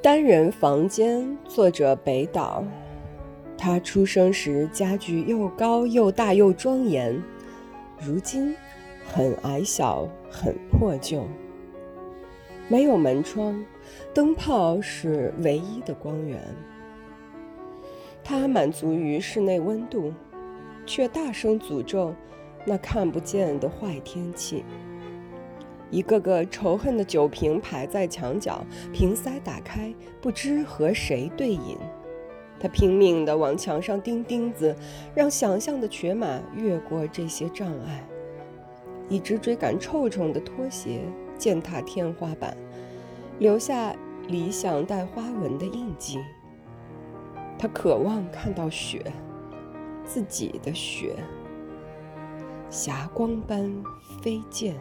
单人房间，作者北岛。他出生时家具又高又大又庄严，如今很矮小，很破旧，没有门窗，灯泡是唯一的光源。他满足于室内温度，却大声诅咒那看不见的坏天气。一个个仇恨的酒瓶排在墙角，瓶塞打开，不知和谁对饮。他拼命地往墙上钉钉子，让想象的瘸马越过这些障碍。一只追赶臭虫的拖鞋践踏天花板，留下理想带花纹的印记。他渴望看到雪，自己的雪，霞光般飞溅。